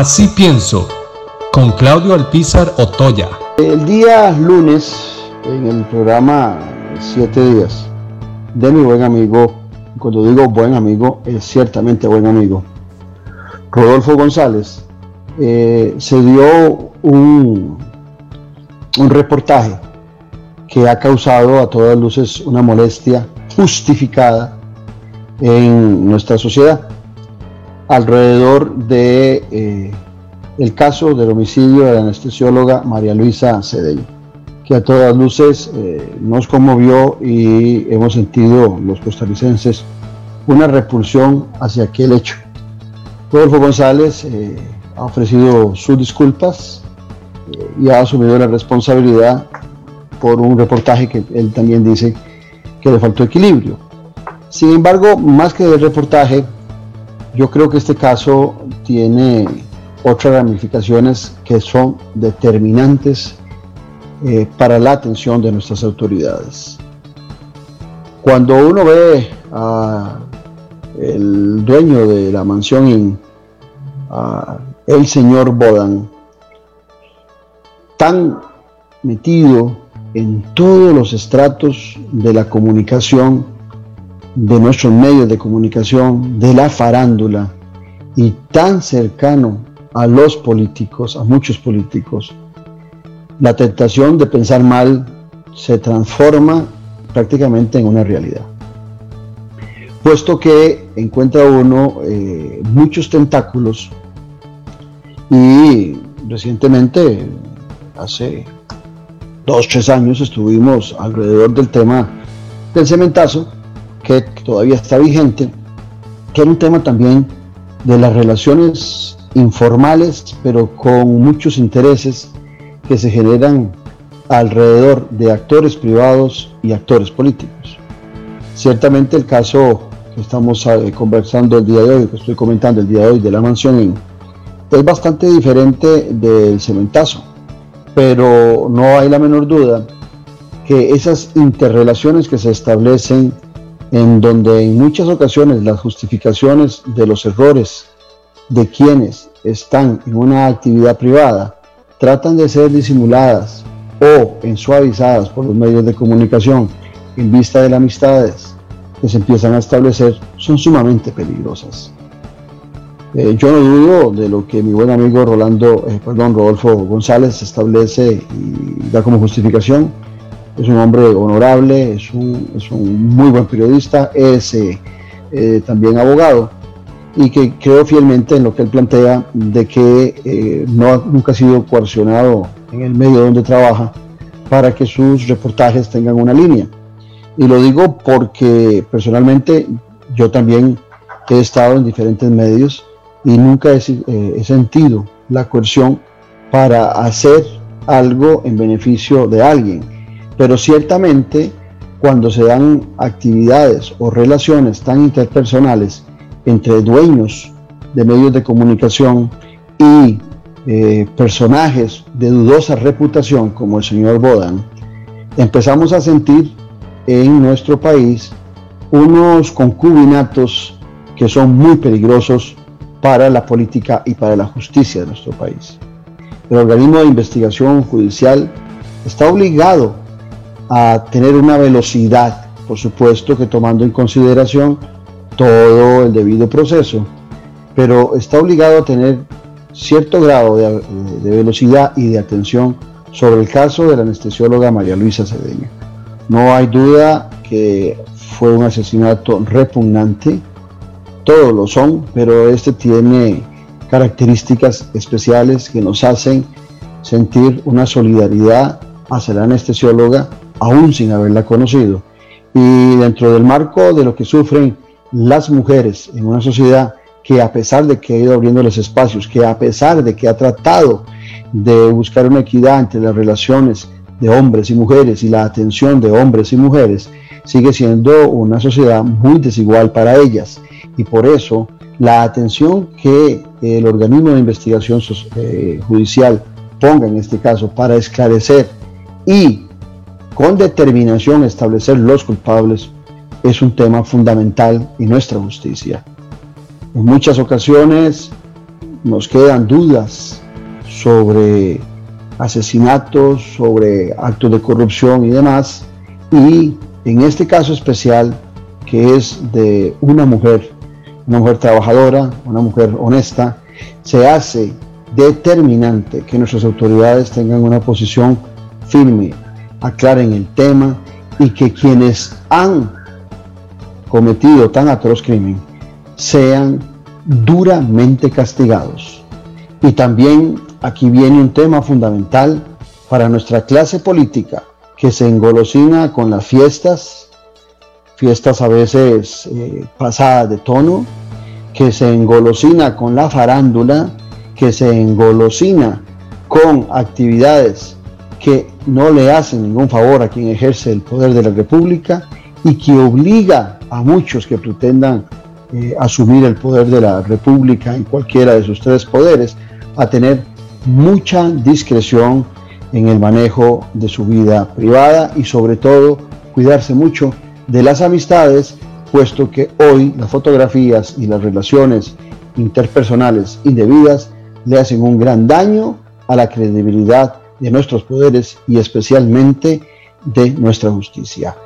Así pienso, con Claudio Alpizar Otoya. El día lunes, en el programa Siete Días, de mi buen amigo, cuando digo buen amigo, es ciertamente buen amigo, Rodolfo González, eh, se dio un, un reportaje que ha causado a todas luces una molestia justificada en nuestra sociedad alrededor de eh, el caso del homicidio de la anestesióloga María Luisa Cedeño, que a todas luces eh, nos conmovió y hemos sentido los costarricenses una repulsión hacia aquel hecho. Rodolfo González eh, ha ofrecido sus disculpas y ha asumido la responsabilidad por un reportaje que él también dice que le faltó equilibrio. Sin embargo, más que el reportaje, yo creo que este caso tiene otras ramificaciones que son determinantes eh, para la atención de nuestras autoridades. Cuando uno ve a el dueño de la mansión el señor Bodan, tan metido en todos los estratos de la comunicación, de nuestros medios de comunicación, de la farándula, y tan cercano a los políticos, a muchos políticos, la tentación de pensar mal se transforma prácticamente en una realidad. Puesto que encuentra uno eh, muchos tentáculos y recientemente, hace dos, tres años, estuvimos alrededor del tema del cementazo, que todavía está vigente, que era un tema también de las relaciones informales, pero con muchos intereses que se generan alrededor de actores privados y actores políticos. Ciertamente el caso que estamos eh, conversando el día de hoy, que estoy comentando el día de hoy de la mansión es bastante diferente del cementazo, pero no hay la menor duda que esas interrelaciones que se establecen en donde en muchas ocasiones las justificaciones de los errores de quienes están en una actividad privada tratan de ser disimuladas o ensuavizadas por los medios de comunicación en vista de las amistades que se empiezan a establecer son sumamente peligrosas. Eh, yo no dudo de lo que mi buen amigo Rolando, eh, perdón, Rodolfo González establece y da como justificación es un hombre honorable, es un, muy buen periodista, es eh, eh, también abogado y que creo fielmente en lo que él plantea de que eh, no, nunca ha sido coercionado en el medio donde trabaja para que sus reportajes tengan una línea. Y lo digo porque personalmente yo también he estado en diferentes medios y nunca he sentido la coerción para hacer algo en beneficio de alguien pero ciertamente cuando se dan actividades o relaciones tan interpersonales entre dueños de medios de comunicación y eh, personajes de dudosa reputación como el señor Bodan, empezamos a sentir en nuestro país unos concubinatos que son muy peligrosos para la política y para la justicia de nuestro país. El organismo de investigación judicial está obligado a tener una velocidad, por supuesto que tomando en consideración todo el debido proceso, pero está obligado a tener cierto grado de, velocidad y de atención sobre el caso de la anestesióloga María Luisa Cedeño. No hay duda que fue un asesinato repugnante, todos lo son, pero este tiene características especiales que nos hacen sentir una solidaridad hacia la anestesióloga aún sin haberla conocido. Y dentro del marco de lo que sufren las mujeres en una sociedad que a pesar de que ha ido abriendo los espacios, que a pesar de que ha tratado de buscar una equidad entre las relaciones de hombres y mujeres y la atención de hombres y mujeres, sigue siendo una sociedad muy desigual para ellas. Y por eso la atención que el organismo de investigación eh, judicial ponga en este caso para esclarecer y con determinación establecer los culpables es un tema fundamental en nuestra justicia. En muchas ocasiones nos quedan dudas sobre asesinatos, sobre actos de corrupción y demás. Y en este caso especial, que es de una mujer, una mujer trabajadora, una mujer honesta, se hace determinante que nuestras autoridades tengan una posición firme, aclaren el tema y que quienes han cometido tan atroz crimen sean duramente castigados. Y también aquí viene un tema fundamental para nuestra clase política que se engolosina con las fiestas, fiestas a veces eh, pasadas de tono, que se engolosina con la farándula, que se engolosina con actividades que no le hacen ningún favor a quien ejerce el poder de la República y que obliga a muchos que pretendan eh, asumir el poder de la República en cualquiera de sus tres poderes a tener mucha discreción en el manejo de su vida privada y sobre todo cuidarse mucho de las amistades, puesto que hoy las fotografías y las relaciones interpersonales indebidas le hacen un gran daño a la credibilidad de nuestros poderes y especialmente de nuestra justicia.